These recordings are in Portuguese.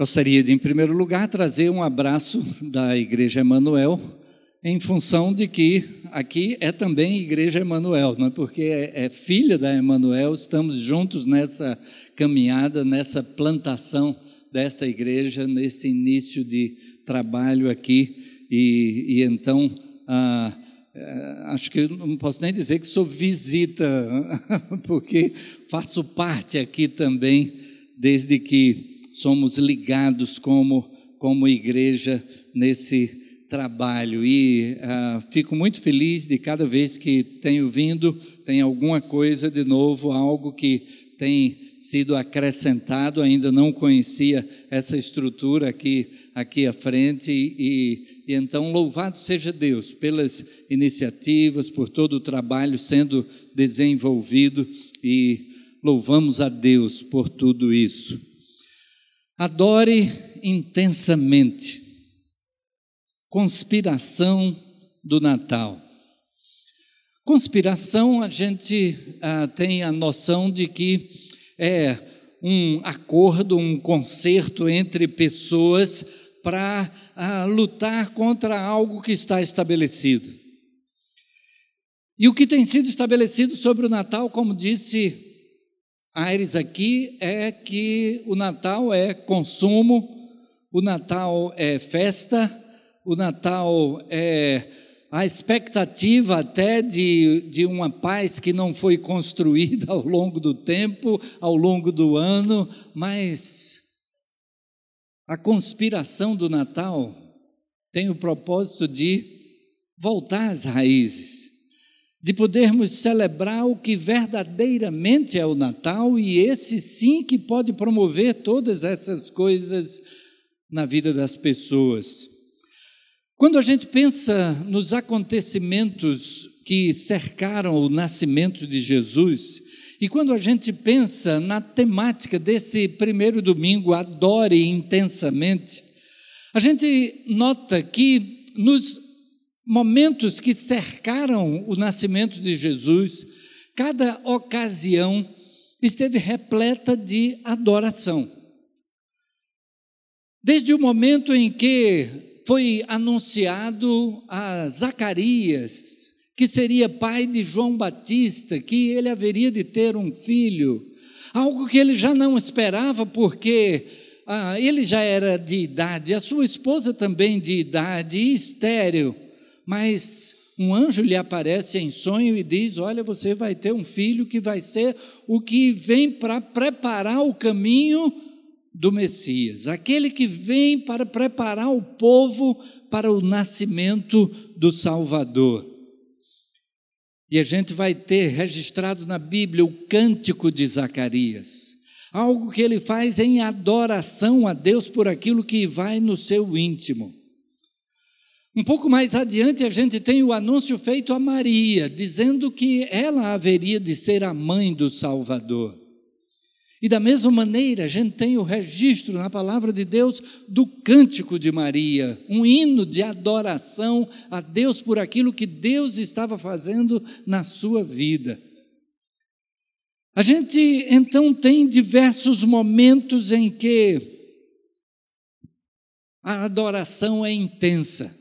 Gostaria de, em primeiro lugar, trazer um abraço da Igreja Emanuel, em função de que aqui é também Igreja Emanuel, não é? porque é, é filha da Emanuel, estamos juntos nessa caminhada, nessa plantação desta igreja, nesse início de trabalho aqui, e, e então. Ah, acho que não posso nem dizer que sou visita, porque faço parte aqui também, desde que somos ligados como, como igreja nesse trabalho. E uh, fico muito feliz de cada vez que tenho vindo, tem alguma coisa de novo, algo que tem sido acrescentado, ainda não conhecia essa estrutura aqui, aqui à frente e, e então, louvado seja Deus pelas iniciativas, por todo o trabalho sendo desenvolvido e louvamos a Deus por tudo isso. Adore intensamente. Conspiração do Natal. Conspiração, a gente ah, tem a noção de que é um acordo, um concerto entre pessoas para a lutar contra algo que está estabelecido. E o que tem sido estabelecido sobre o Natal, como disse Aires aqui, é que o Natal é consumo, o Natal é festa, o Natal é a expectativa até de, de uma paz que não foi construída ao longo do tempo, ao longo do ano, mas a conspiração do Natal tem o propósito de voltar às raízes, de podermos celebrar o que verdadeiramente é o Natal e esse sim que pode promover todas essas coisas na vida das pessoas. Quando a gente pensa nos acontecimentos que cercaram o nascimento de Jesus, e quando a gente pensa na temática desse primeiro domingo, adore intensamente, a gente nota que nos momentos que cercaram o nascimento de Jesus, cada ocasião esteve repleta de adoração. Desde o momento em que foi anunciado a Zacarias que seria pai de João Batista, que ele haveria de ter um filho, algo que ele já não esperava, porque ah, ele já era de idade, a sua esposa também de idade, estéreo, mas um anjo lhe aparece em sonho e diz: Olha, você vai ter um filho que vai ser o que vem para preparar o caminho do Messias, aquele que vem para preparar o povo para o nascimento do Salvador. E a gente vai ter registrado na Bíblia o cântico de Zacarias, algo que ele faz em adoração a Deus por aquilo que vai no seu íntimo. Um pouco mais adiante, a gente tem o anúncio feito a Maria, dizendo que ela haveria de ser a mãe do Salvador. E da mesma maneira, a gente tem o registro na palavra de Deus do cântico de Maria, um hino de adoração a Deus por aquilo que Deus estava fazendo na sua vida. A gente então tem diversos momentos em que a adoração é intensa.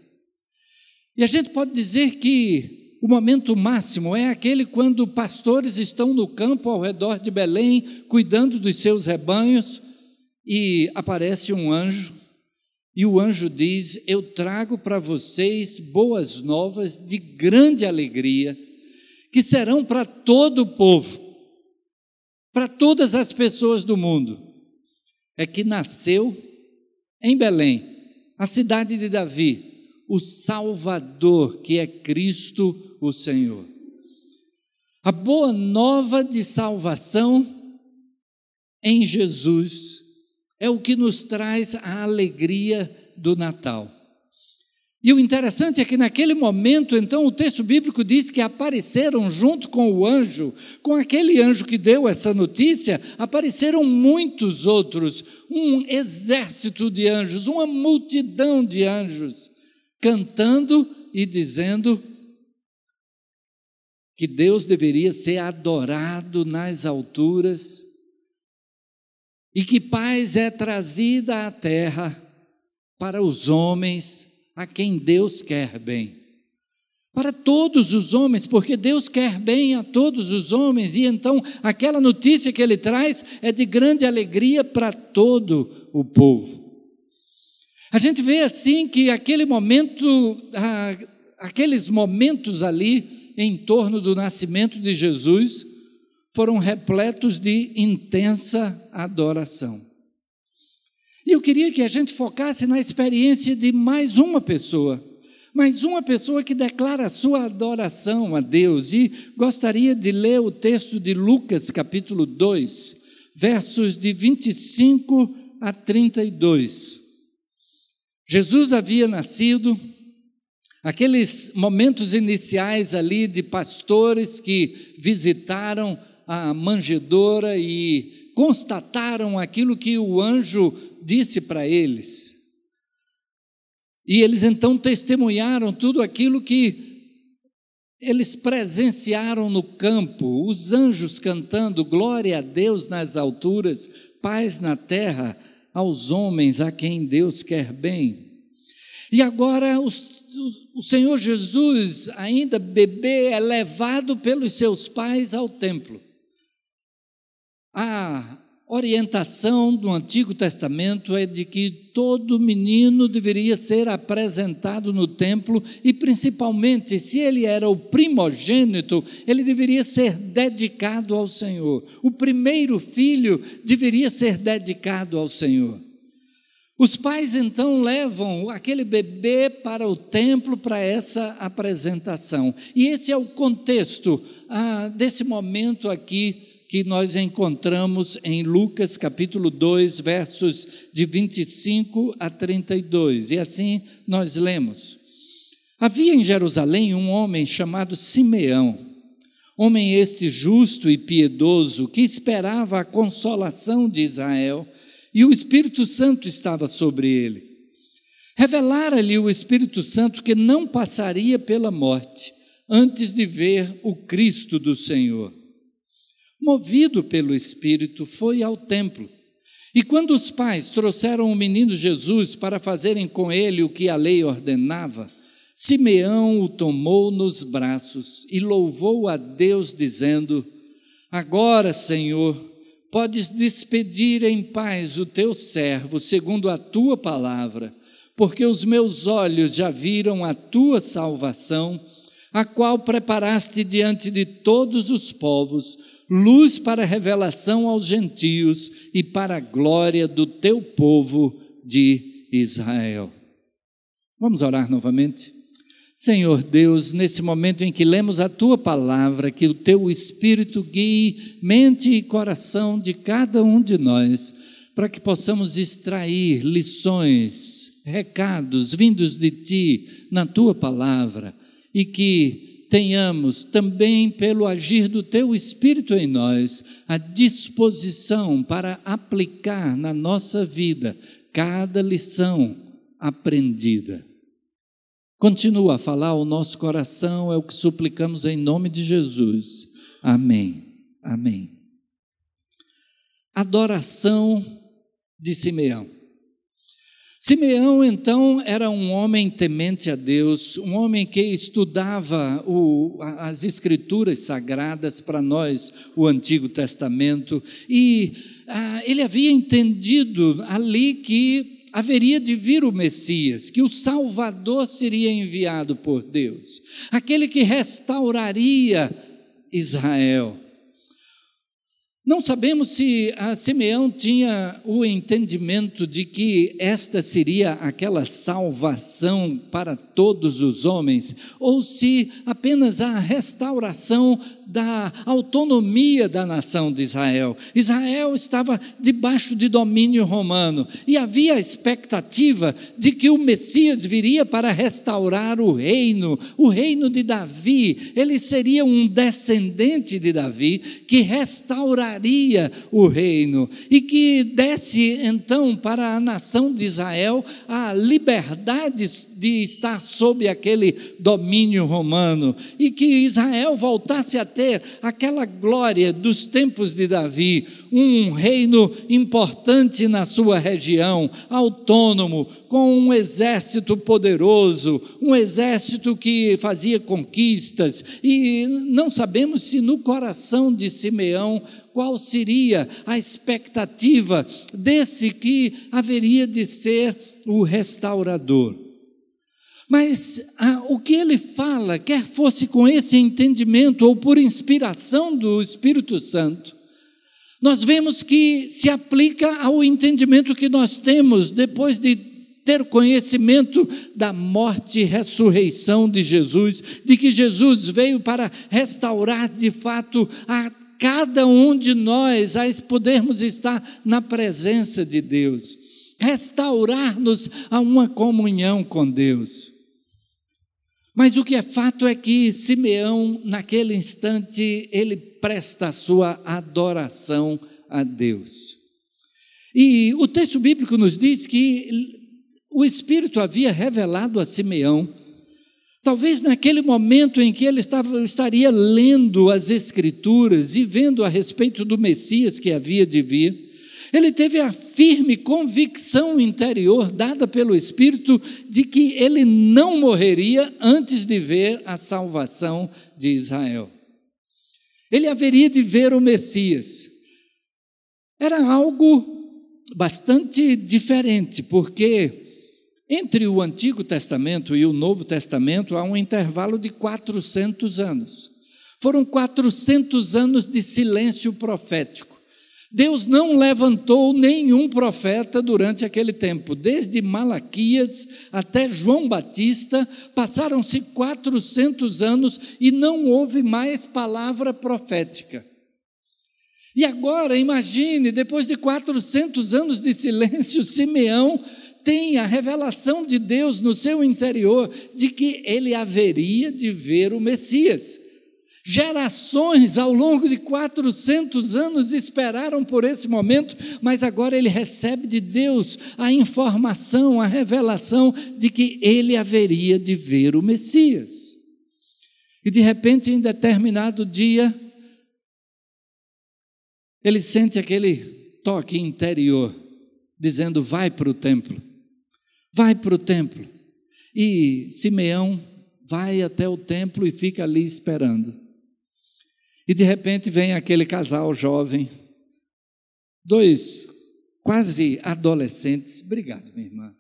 E a gente pode dizer que o momento máximo é aquele quando pastores estão no campo ao redor de Belém, cuidando dos seus rebanhos, e aparece um anjo, e o anjo diz: Eu trago para vocês boas novas de grande alegria, que serão para todo o povo, para todas as pessoas do mundo. É que nasceu em Belém, a cidade de Davi, o Salvador, que é Cristo o Senhor. A boa nova de salvação em Jesus é o que nos traz a alegria do Natal. E o interessante é que naquele momento, então, o texto bíblico diz que apareceram junto com o anjo, com aquele anjo que deu essa notícia, apareceram muitos outros, um exército de anjos, uma multidão de anjos, cantando e dizendo que Deus deveria ser adorado nas alturas e que paz é trazida à terra para os homens a quem Deus quer bem. Para todos os homens, porque Deus quer bem a todos os homens, e então aquela notícia que ele traz é de grande alegria para todo o povo. A gente vê assim que aquele momento, aqueles momentos ali em torno do nascimento de Jesus, foram repletos de intensa adoração. E eu queria que a gente focasse na experiência de mais uma pessoa, mais uma pessoa que declara a sua adoração a Deus. E gostaria de ler o texto de Lucas, capítulo 2, versos de 25 a 32. Jesus havia nascido, aqueles momentos iniciais ali de pastores que visitaram a manjedoura e constataram aquilo que o anjo disse para eles. E eles então testemunharam tudo aquilo que eles presenciaram no campo, os anjos cantando glória a Deus nas alturas, paz na terra aos homens a quem Deus quer bem. E agora o Senhor Jesus, ainda bebê, é levado pelos seus pais ao templo. A orientação do Antigo Testamento é de que todo menino deveria ser apresentado no templo principalmente, se ele era o primogênito, ele deveria ser dedicado ao Senhor. O primeiro filho deveria ser dedicado ao Senhor. Os pais então levam aquele bebê para o templo para essa apresentação. E esse é o contexto ah, desse momento aqui que nós encontramos em Lucas capítulo 2, versos de 25 a 32. E assim nós lemos: Havia em Jerusalém um homem chamado Simeão, homem este justo e piedoso, que esperava a consolação de Israel, e o Espírito Santo estava sobre ele. Revelara-lhe o Espírito Santo que não passaria pela morte antes de ver o Cristo do Senhor movido pelo Espírito, foi ao templo. E quando os pais trouxeram o menino Jesus para fazerem com ele o que a lei ordenava, Simeão o tomou nos braços e louvou a Deus, dizendo: Agora, Senhor, podes despedir em paz o teu servo, segundo a tua palavra, porque os meus olhos já viram a tua salvação, a qual preparaste diante de todos os povos luz para revelação aos gentios e para a glória do teu povo de Israel. Vamos orar novamente? Senhor Deus, nesse momento em que lemos a tua palavra, que o teu Espírito guie mente e coração de cada um de nós, para que possamos extrair lições, recados vindos de ti na tua palavra e que tenhamos também, pelo agir do Teu Espírito em nós, a disposição para aplicar na nossa vida cada lição aprendida. Continua a falar o nosso coração, é o que suplicamos em nome de Jesus. Amém. Amém. Adoração de Simeão. Simeão, então, era um homem temente a Deus, um homem que estudava o, as Escrituras sagradas para nós, o Antigo Testamento, e ah, ele havia entendido ali que haveria de vir o Messias, que o Salvador seria enviado por Deus, aquele que restauraria Israel. Não sabemos se Simeão tinha o entendimento de que esta seria aquela salvação para todos os homens, ou se apenas a restauração da autonomia da nação de Israel. Israel estava debaixo de domínio romano e havia a expectativa de que o Messias viria para restaurar o reino, o reino de Davi. Ele seria um descendente de Davi que restauraria o reino e que desse então para a nação de Israel a liberdade de estar sob aquele domínio romano e que Israel voltasse a ter ter aquela glória dos tempos de Davi, um reino importante na sua região, autônomo, com um exército poderoso, um exército que fazia conquistas, e não sabemos se no coração de Simeão qual seria a expectativa desse que haveria de ser o restaurador. Mas ah, o que ele fala, quer fosse com esse entendimento ou por inspiração do Espírito Santo, nós vemos que se aplica ao entendimento que nós temos depois de ter conhecimento da morte e ressurreição de Jesus, de que Jesus veio para restaurar de fato a cada um de nós a podermos estar na presença de Deus, restaurar-nos a uma comunhão com Deus. Mas o que é fato é que Simeão, naquele instante, ele presta a sua adoração a Deus. E o texto bíblico nos diz que o Espírito havia revelado a Simeão, talvez naquele momento em que ele estava, estaria lendo as Escrituras e vendo a respeito do Messias que havia de vir, ele teve a firme convicção interior dada pelo Espírito de que ele não morreria antes de ver a salvação de Israel. Ele haveria de ver o Messias. Era algo bastante diferente, porque entre o Antigo Testamento e o Novo Testamento há um intervalo de 400 anos. Foram 400 anos de silêncio profético. Deus não levantou nenhum profeta durante aquele tempo, desde Malaquias até João Batista, passaram-se 400 anos e não houve mais palavra profética. E agora, imagine, depois de 400 anos de silêncio, Simeão tem a revelação de Deus no seu interior de que ele haveria de ver o Messias. Gerações ao longo de 400 anos esperaram por esse momento, mas agora ele recebe de Deus a informação, a revelação de que ele haveria de ver o Messias. E de repente, em determinado dia, ele sente aquele toque interior, dizendo: Vai para o templo, vai para o templo. E Simeão vai até o templo e fica ali esperando. E de repente vem aquele casal jovem, dois quase adolescentes. Obrigado, minha irmã.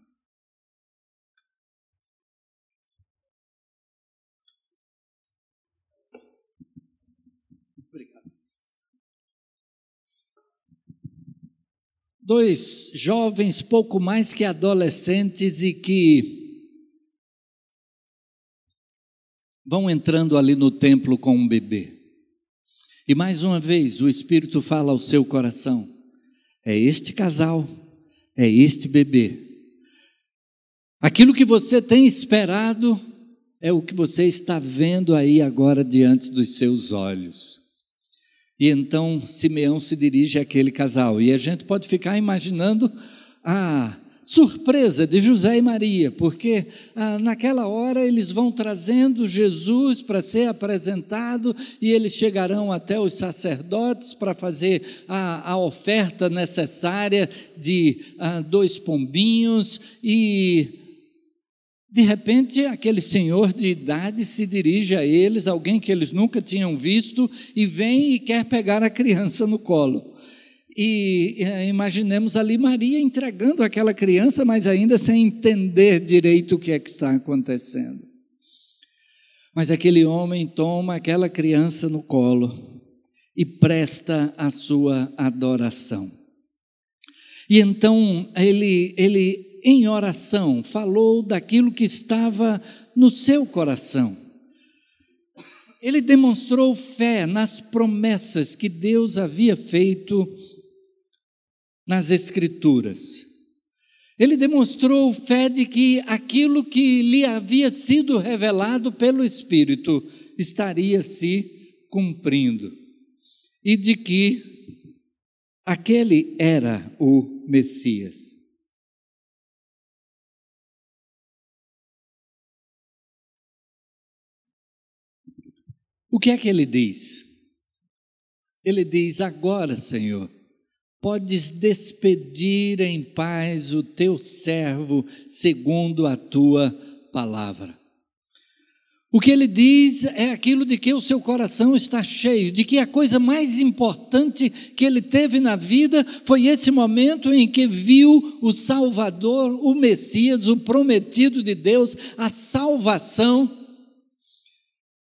Obrigado. Dois jovens, pouco mais que adolescentes, e que vão entrando ali no templo com um bebê. E mais uma vez, o Espírito fala ao seu coração: é este casal, é este bebê. Aquilo que você tem esperado é o que você está vendo aí agora diante dos seus olhos. E então Simeão se dirige àquele casal, e a gente pode ficar imaginando a surpresa de José e Maria, porque ah, naquela hora eles vão trazendo Jesus para ser apresentado e eles chegarão até os sacerdotes para fazer a, a oferta necessária de ah, dois pombinhos e de repente, aquele senhor de idade se dirige a eles, alguém que eles nunca tinham visto, e vem e quer pegar a criança no colo. E é, imaginemos ali Maria entregando aquela criança, mas ainda sem entender direito o que é que está acontecendo. Mas aquele homem toma aquela criança no colo e presta a sua adoração. E então ele, ele em oração, falou daquilo que estava no seu coração. Ele demonstrou fé nas promessas que Deus havia feito nas Escrituras. Ele demonstrou fé de que aquilo que lhe havia sido revelado pelo Espírito estaria se cumprindo e de que aquele era o Messias. O que é que ele diz? Ele diz: Agora, Senhor, podes despedir em paz o teu servo, segundo a tua palavra. O que ele diz é aquilo de que o seu coração está cheio, de que a coisa mais importante que ele teve na vida foi esse momento em que viu o Salvador, o Messias, o prometido de Deus, a salvação.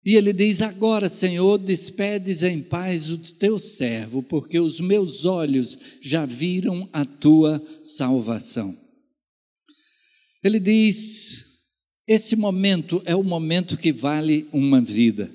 E ele diz: Agora, Senhor, despedes em paz o teu servo, porque os meus olhos já viram a tua salvação. Ele diz: esse momento é o momento que vale uma vida.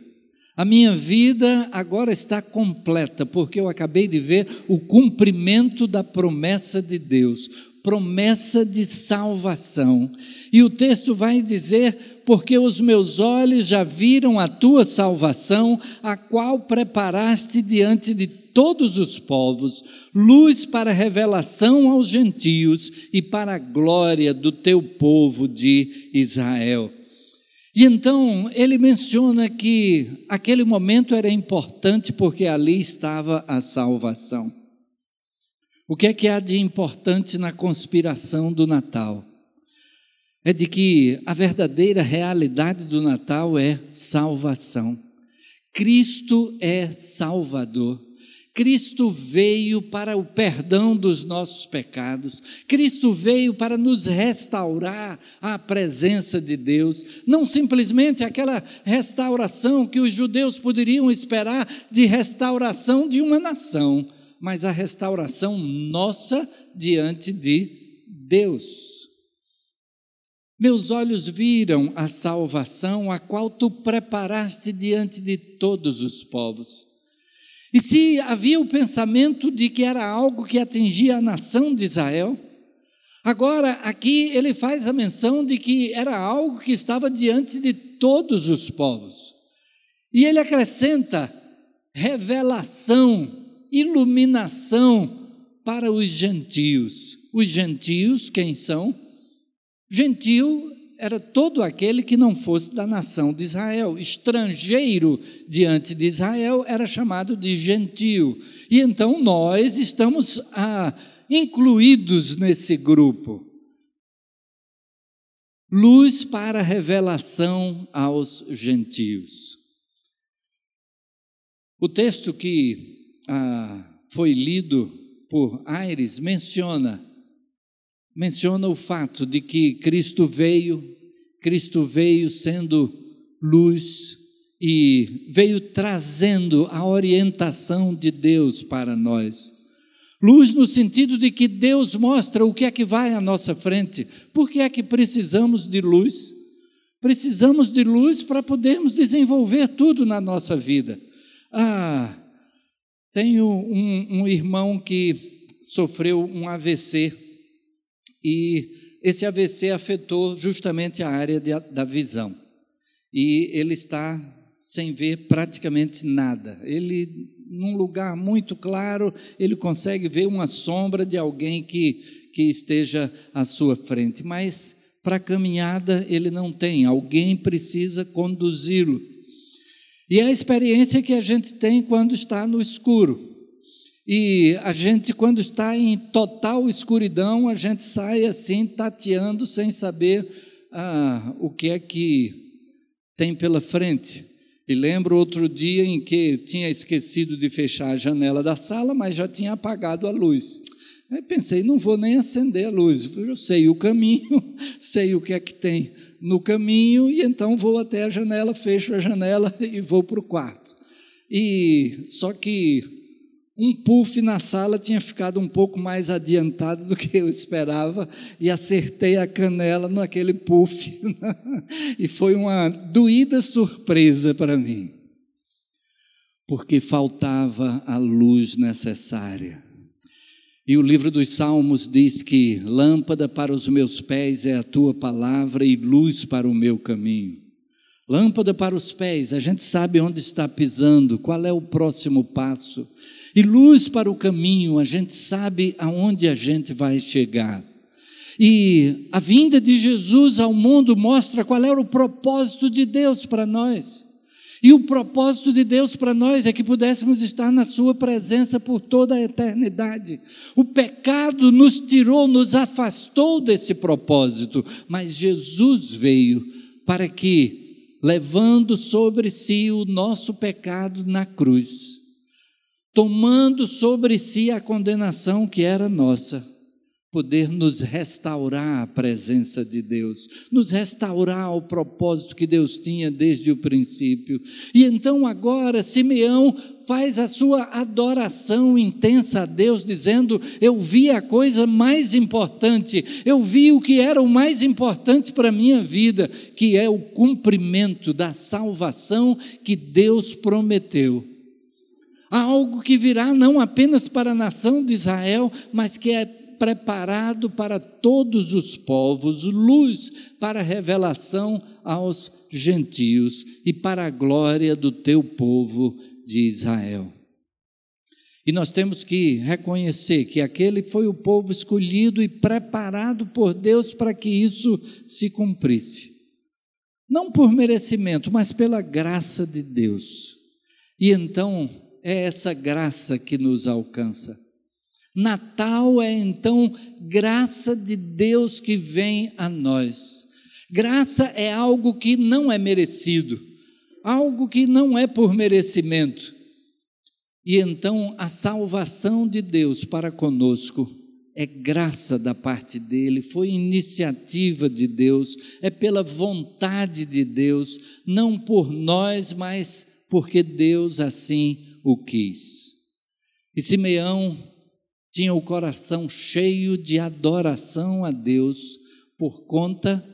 A minha vida agora está completa, porque eu acabei de ver o cumprimento da promessa de Deus, promessa de salvação. E o texto vai dizer: Porque os meus olhos já viram a tua salvação, a qual preparaste diante de todos os povos, luz para revelação aos gentios e para a glória do teu povo de Israel. E então ele menciona que aquele momento era importante porque ali estava a salvação. O que é que há de importante na conspiração do Natal? É de que a verdadeira realidade do Natal é salvação. Cristo é Salvador. Cristo veio para o perdão dos nossos pecados, Cristo veio para nos restaurar à presença de Deus, não simplesmente aquela restauração que os judeus poderiam esperar de restauração de uma nação, mas a restauração nossa diante de Deus. Meus olhos viram a salvação a qual tu preparaste diante de todos os povos. E se havia o pensamento de que era algo que atingia a nação de Israel, agora aqui ele faz a menção de que era algo que estava diante de todos os povos. E ele acrescenta revelação, iluminação para os gentios. Os gentios, quem são? Gentio era todo aquele que não fosse da nação de Israel. Estrangeiro diante de Israel era chamado de gentio. E então nós estamos ah, incluídos nesse grupo. Luz para revelação aos gentios. O texto que ah, foi lido por Aires menciona menciona o fato de que Cristo veio, Cristo veio sendo luz e veio trazendo a orientação de Deus para nós. Luz no sentido de que Deus mostra o que é que vai à nossa frente. Por que é que precisamos de luz? Precisamos de luz para podermos desenvolver tudo na nossa vida. Ah, tenho um, um irmão que sofreu um AVC e esse AVC afetou justamente a área de, da visão. E ele está sem ver praticamente nada. Ele, num lugar muito claro, ele consegue ver uma sombra de alguém que, que esteja à sua frente, mas para a caminhada ele não tem, alguém precisa conduzi-lo. E é a experiência que a gente tem quando está no escuro. E a gente, quando está em total escuridão, a gente sai assim, tateando, sem saber ah, o que é que tem pela frente. E lembro outro dia em que tinha esquecido de fechar a janela da sala, mas já tinha apagado a luz. Aí pensei, não vou nem acender a luz, eu sei o caminho, sei o que é que tem no caminho, e então vou até a janela, fecho a janela e vou para o quarto. E só que um puff na sala tinha ficado um pouco mais adiantado do que eu esperava e acertei a canela naquele puff. e foi uma doída surpresa para mim, porque faltava a luz necessária. E o livro dos Salmos diz que lâmpada para os meus pés é a tua palavra e luz para o meu caminho. Lâmpada para os pés, a gente sabe onde está pisando, qual é o próximo passo e luz para o caminho, a gente sabe aonde a gente vai chegar. E a vinda de Jesus ao mundo mostra qual era o propósito de Deus para nós. E o propósito de Deus para nós é que pudéssemos estar na Sua presença por toda a eternidade. O pecado nos tirou, nos afastou desse propósito, mas Jesus veio para que, levando sobre si o nosso pecado na cruz, tomando sobre si a condenação que era nossa, poder nos restaurar a presença de Deus, nos restaurar ao propósito que Deus tinha desde o princípio. E então agora Simeão faz a sua adoração intensa a Deus, dizendo: Eu vi a coisa mais importante, eu vi o que era o mais importante para a minha vida, que é o cumprimento da salvação que Deus prometeu. Algo que virá não apenas para a nação de Israel, mas que é preparado para todos os povos, luz para revelação aos gentios e para a glória do teu povo de Israel. E nós temos que reconhecer que aquele foi o povo escolhido e preparado por Deus para que isso se cumprisse. Não por merecimento, mas pela graça de Deus. E então é essa graça que nos alcança. Natal é então graça de Deus que vem a nós. Graça é algo que não é merecido, algo que não é por merecimento. E então a salvação de Deus para conosco é graça da parte dele, foi iniciativa de Deus, é pela vontade de Deus, não por nós, mas porque Deus assim o quis. E Simeão tinha o coração cheio de adoração a Deus por conta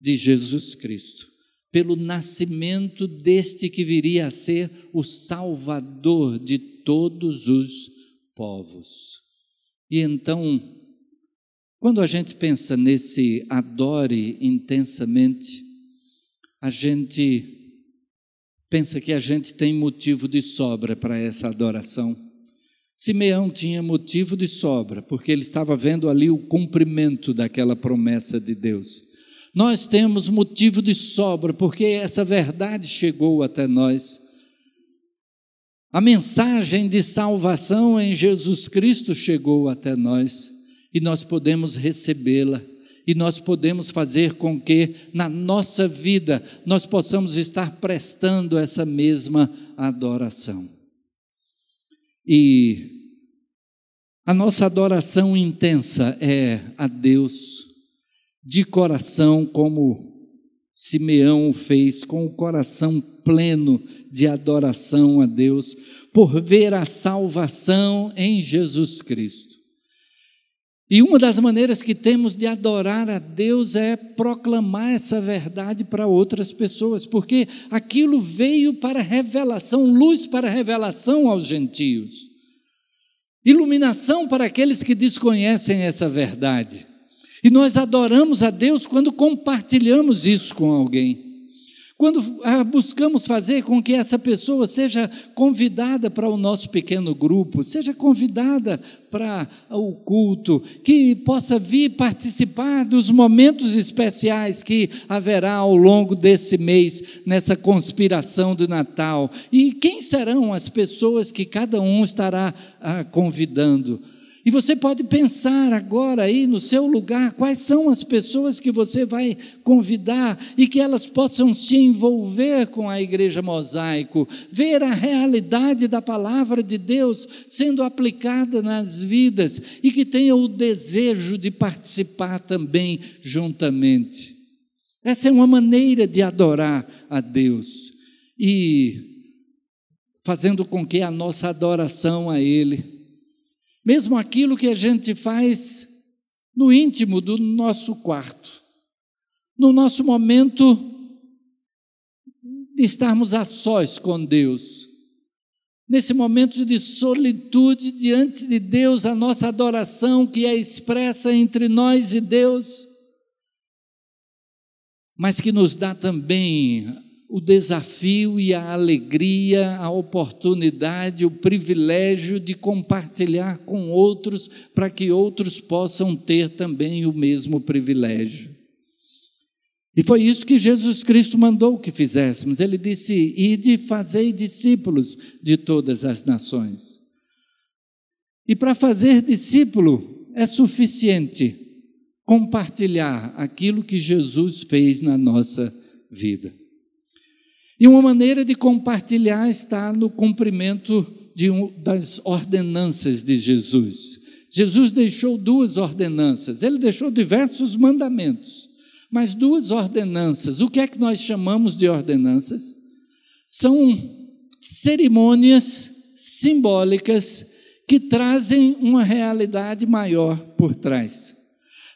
de Jesus Cristo, pelo nascimento deste que viria a ser o Salvador de todos os povos. E então, quando a gente pensa nesse adore intensamente, a gente pensa que a gente tem motivo de sobra para essa adoração. Simeão tinha motivo de sobra, porque ele estava vendo ali o cumprimento daquela promessa de Deus. Nós temos motivo de sobra, porque essa verdade chegou até nós. A mensagem de salvação em Jesus Cristo chegou até nós e nós podemos recebê-la e nós podemos fazer com que na nossa vida nós possamos estar prestando essa mesma adoração. E a nossa adoração intensa é a Deus de coração, como Simeão fez, com o coração pleno de adoração a Deus, por ver a salvação em Jesus Cristo. E uma das maneiras que temos de adorar a Deus é proclamar essa verdade para outras pessoas, porque aquilo veio para revelação, luz para revelação aos gentios, iluminação para aqueles que desconhecem essa verdade. E nós adoramos a Deus quando compartilhamos isso com alguém. Quando ah, buscamos fazer com que essa pessoa seja convidada para o nosso pequeno grupo, seja convidada para o culto, que possa vir participar dos momentos especiais que haverá ao longo desse mês, nessa conspiração do Natal. E quem serão as pessoas que cada um estará ah, convidando? E você pode pensar agora aí no seu lugar quais são as pessoas que você vai convidar e que elas possam se envolver com a igreja mosaico, ver a realidade da palavra de Deus sendo aplicada nas vidas e que tenham o desejo de participar também juntamente. Essa é uma maneira de adorar a Deus e fazendo com que a nossa adoração a Ele mesmo aquilo que a gente faz no íntimo do nosso quarto, no nosso momento de estarmos a sós com Deus, nesse momento de solitude diante de Deus, a nossa adoração que é expressa entre nós e Deus, mas que nos dá também o desafio e a alegria, a oportunidade, o privilégio de compartilhar com outros, para que outros possam ter também o mesmo privilégio. E foi isso que Jesus Cristo mandou que fizéssemos. Ele disse: Ide, fazei discípulos de todas as nações. E para fazer discípulo é suficiente compartilhar aquilo que Jesus fez na nossa vida. E uma maneira de compartilhar está no cumprimento um, das ordenanças de Jesus. Jesus deixou duas ordenanças, ele deixou diversos mandamentos, mas duas ordenanças. O que é que nós chamamos de ordenanças? São cerimônias simbólicas que trazem uma realidade maior por trás.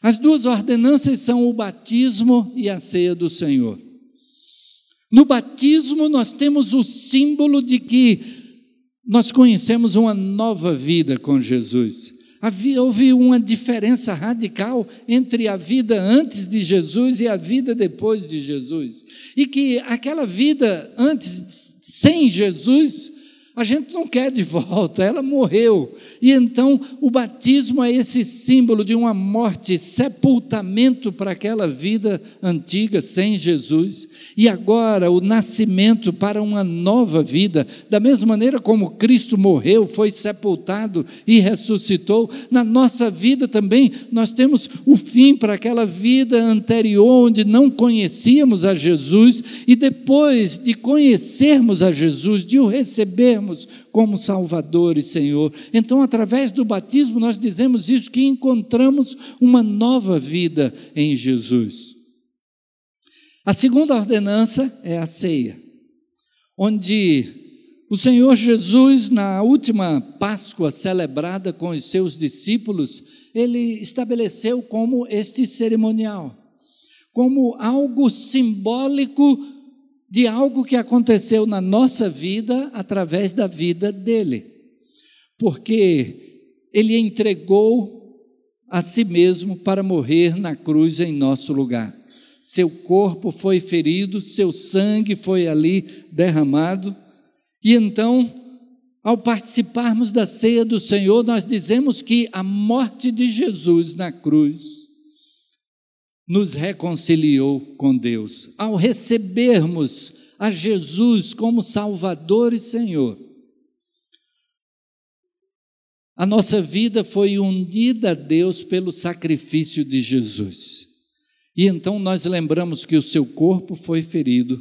As duas ordenanças são o batismo e a ceia do Senhor. No batismo, nós temos o símbolo de que nós conhecemos uma nova vida com Jesus. Havia, houve uma diferença radical entre a vida antes de Jesus e a vida depois de Jesus. E que aquela vida antes, sem Jesus, a gente não quer de volta, ela morreu. E então o batismo é esse símbolo de uma morte, sepultamento para aquela vida antiga sem Jesus. E agora o nascimento para uma nova vida, da mesma maneira como Cristo morreu, foi sepultado e ressuscitou, na nossa vida também nós temos o fim para aquela vida anterior onde não conhecíamos a Jesus e depois de conhecermos a Jesus, de o recebermos como Salvador e Senhor. Então, através do batismo, nós dizemos isso, que encontramos uma nova vida em Jesus. A segunda ordenança é a ceia, onde o Senhor Jesus, na última Páscoa celebrada com os seus discípulos, ele estabeleceu como este cerimonial, como algo simbólico de algo que aconteceu na nossa vida através da vida dele. Porque ele entregou a si mesmo para morrer na cruz em nosso lugar. Seu corpo foi ferido, seu sangue foi ali derramado, e então, ao participarmos da ceia do Senhor, nós dizemos que a morte de Jesus na cruz nos reconciliou com Deus. Ao recebermos a Jesus como Salvador e Senhor, a nossa vida foi undida a Deus pelo sacrifício de Jesus. E então nós lembramos que o seu corpo foi ferido,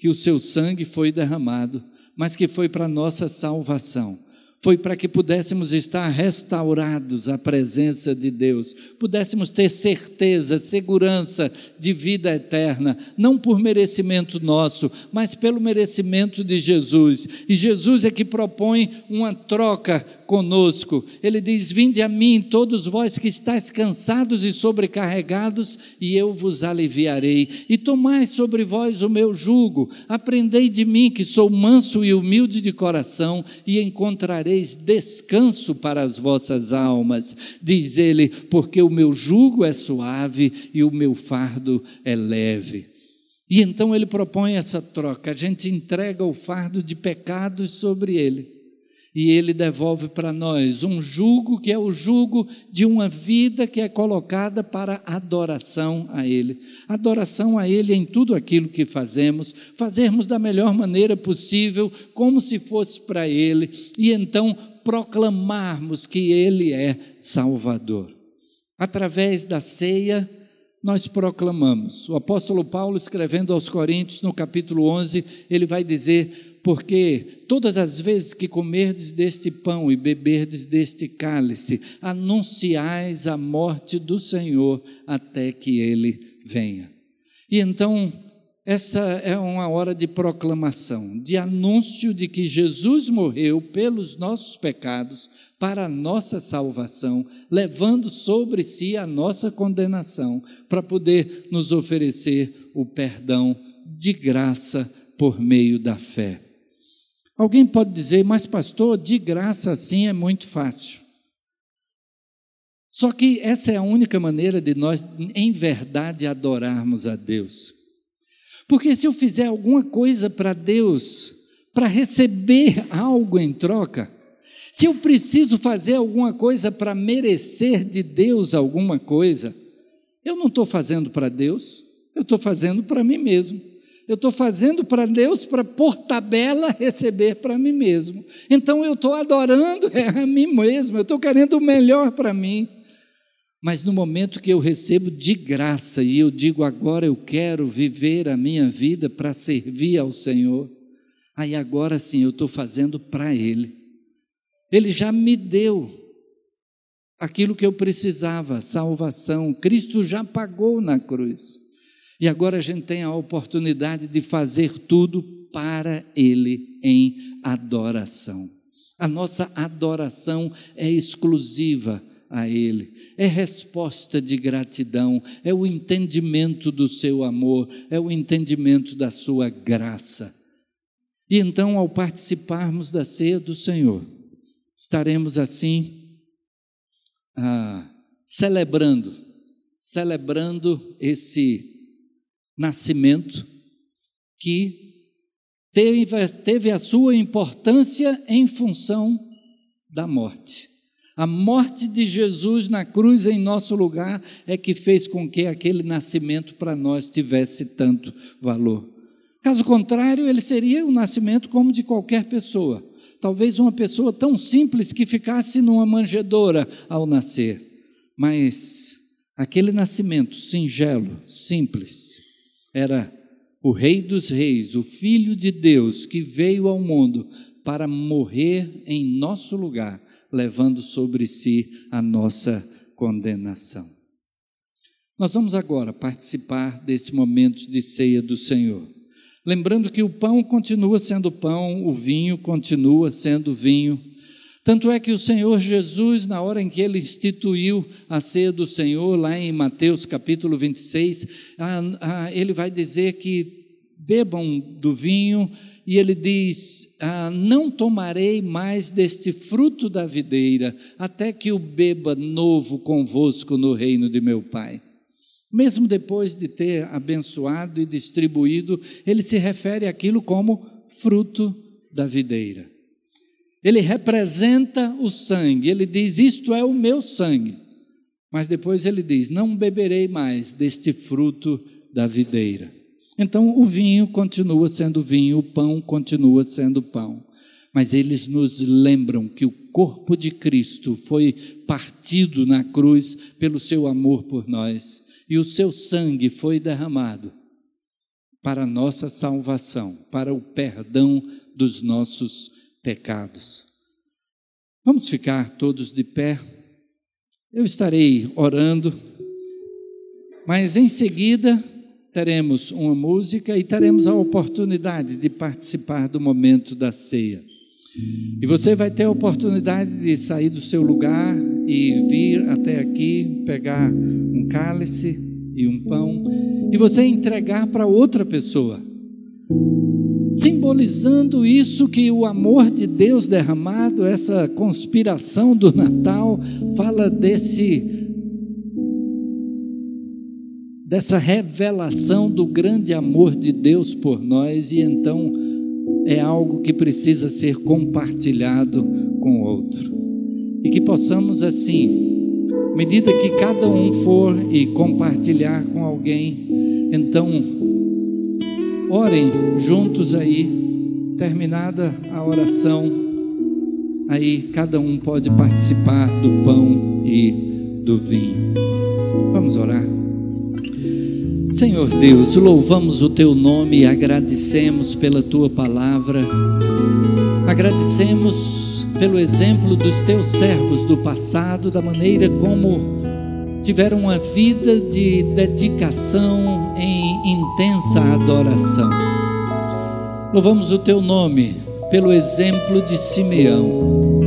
que o seu sangue foi derramado, mas que foi para nossa salvação foi para que pudéssemos estar restaurados à presença de Deus, pudéssemos ter certeza, segurança de vida eterna, não por merecimento nosso, mas pelo merecimento de Jesus. E Jesus é que propõe uma troca conosco. Ele diz: Vinde a mim, todos vós que estáis cansados e sobrecarregados, e eu vos aliviarei. E tomai sobre vós o meu jugo, aprendei de mim, que sou manso e humilde de coração, e encontrareis descanso para as vossas almas. Diz ele: Porque o meu jugo é suave e o meu fardo é leve. E então ele propõe essa troca, a gente entrega o fardo de pecados sobre ele e ele devolve para nós um jugo que é o jugo de uma vida que é colocada para adoração a Ele. Adoração a Ele em tudo aquilo que fazemos, fazermos da melhor maneira possível, como se fosse para Ele, e então proclamarmos que Ele é Salvador. Através da ceia, nós proclamamos. O apóstolo Paulo, escrevendo aos Coríntios, no capítulo 11, ele vai dizer porque todas as vezes que comerdes deste pão e beberdes deste cálice, anunciais a morte do Senhor até que ele venha. E então, essa é uma hora de proclamação, de anúncio de que Jesus morreu pelos nossos pecados, para a nossa salvação, levando sobre si a nossa condenação, para poder nos oferecer o perdão de graça por meio da fé. Alguém pode dizer, mas pastor, de graça assim é muito fácil. Só que essa é a única maneira de nós, em verdade, adorarmos a Deus. Porque se eu fizer alguma coisa para Deus, para receber algo em troca, se eu preciso fazer alguma coisa para merecer de Deus alguma coisa, eu não estou fazendo para Deus, Eu estou fazendo para mim mesmo. Eu estou fazendo para Deus para por tabela receber para mim mesmo. Então eu estou adorando é a mim mesmo, eu estou querendo o melhor para mim. Mas no momento que eu recebo de graça e eu digo agora eu quero viver a minha vida para servir ao Senhor, aí agora sim eu estou fazendo para Ele. Ele já me deu aquilo que eu precisava, salvação. Cristo já pagou na cruz. E agora a gente tem a oportunidade de fazer tudo para Ele em adoração. A nossa adoração é exclusiva a Ele, é resposta de gratidão, é o entendimento do seu amor, é o entendimento da sua graça. E então, ao participarmos da ceia do Senhor, estaremos assim ah, celebrando, celebrando esse nascimento que teve, teve a sua importância em função da morte. A morte de Jesus na cruz em nosso lugar é que fez com que aquele nascimento para nós tivesse tanto valor. Caso contrário, ele seria um nascimento como de qualquer pessoa. Talvez uma pessoa tão simples que ficasse numa manjedoura ao nascer. Mas aquele nascimento singelo, simples, era o Rei dos Reis, o Filho de Deus que veio ao mundo para morrer em nosso lugar, levando sobre si a nossa condenação. Nós vamos agora participar desse momento de ceia do Senhor. Lembrando que o pão continua sendo pão, o vinho continua sendo vinho. Tanto é que o Senhor Jesus, na hora em que ele instituiu a ceia do Senhor, lá em Mateus capítulo 26, ele vai dizer que bebam do vinho, e ele diz: ah, Não tomarei mais deste fruto da videira, até que o beba novo convosco no reino de meu Pai. Mesmo depois de ter abençoado e distribuído, ele se refere àquilo como fruto da videira. Ele representa o sangue, ele diz: Isto é o meu sangue. Mas depois ele diz: Não beberei mais deste fruto da videira. Então o vinho continua sendo vinho, o pão continua sendo pão. Mas eles nos lembram que o corpo de Cristo foi partido na cruz pelo seu amor por nós e o seu sangue foi derramado para a nossa salvação, para o perdão dos nossos pecados. Vamos ficar todos de pé. Eu estarei orando, mas em seguida teremos uma música e teremos a oportunidade de participar do momento da ceia. E você vai ter a oportunidade de sair do seu lugar e vir até aqui, pegar um cálice e um pão e você entregar para outra pessoa, simbolizando isso que o amor de Deus derramado, essa conspiração do Natal, fala desse dessa revelação do grande amor de Deus por nós e então é algo que precisa ser compartilhado com o outro. E que possamos assim, à medida que cada um for e compartilhar com alguém, então orem juntos aí, terminada a oração, aí cada um pode participar do pão e do vinho. Vamos orar. Senhor Deus, louvamos o teu nome e agradecemos pela tua palavra, agradecemos pelo exemplo dos teus servos do passado, da maneira como tiveram uma vida de dedicação em intensa adoração. Louvamos o teu nome pelo exemplo de Simeão,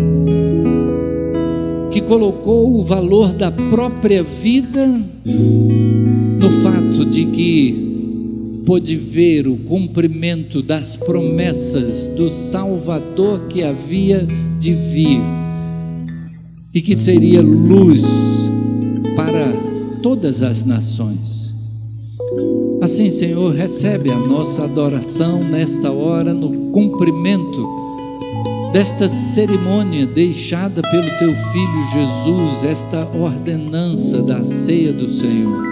que colocou o valor da própria vida no fato de que pôde ver o cumprimento das promessas do Salvador que havia de vir e que seria luz para todas as nações. Assim, Senhor, recebe a nossa adoração nesta hora no cumprimento desta cerimônia deixada pelo teu filho Jesus, esta ordenança da ceia do Senhor.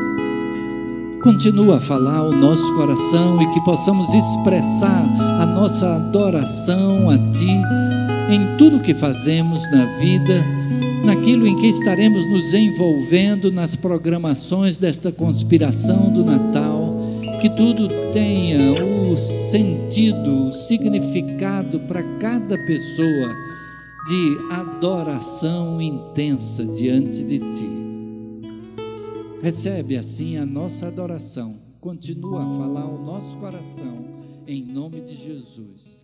continua a falar ao nosso coração e que possamos expressar a nossa adoração a Ti em tudo que fazemos na vida, naquilo em que estaremos nos envolvendo nas programações desta conspiração do Natal, que tudo tenha o sentido, o significado para cada pessoa de adoração intensa diante de Ti. Recebe assim a nossa adoração. Continua a falar o nosso coração, em nome de Jesus.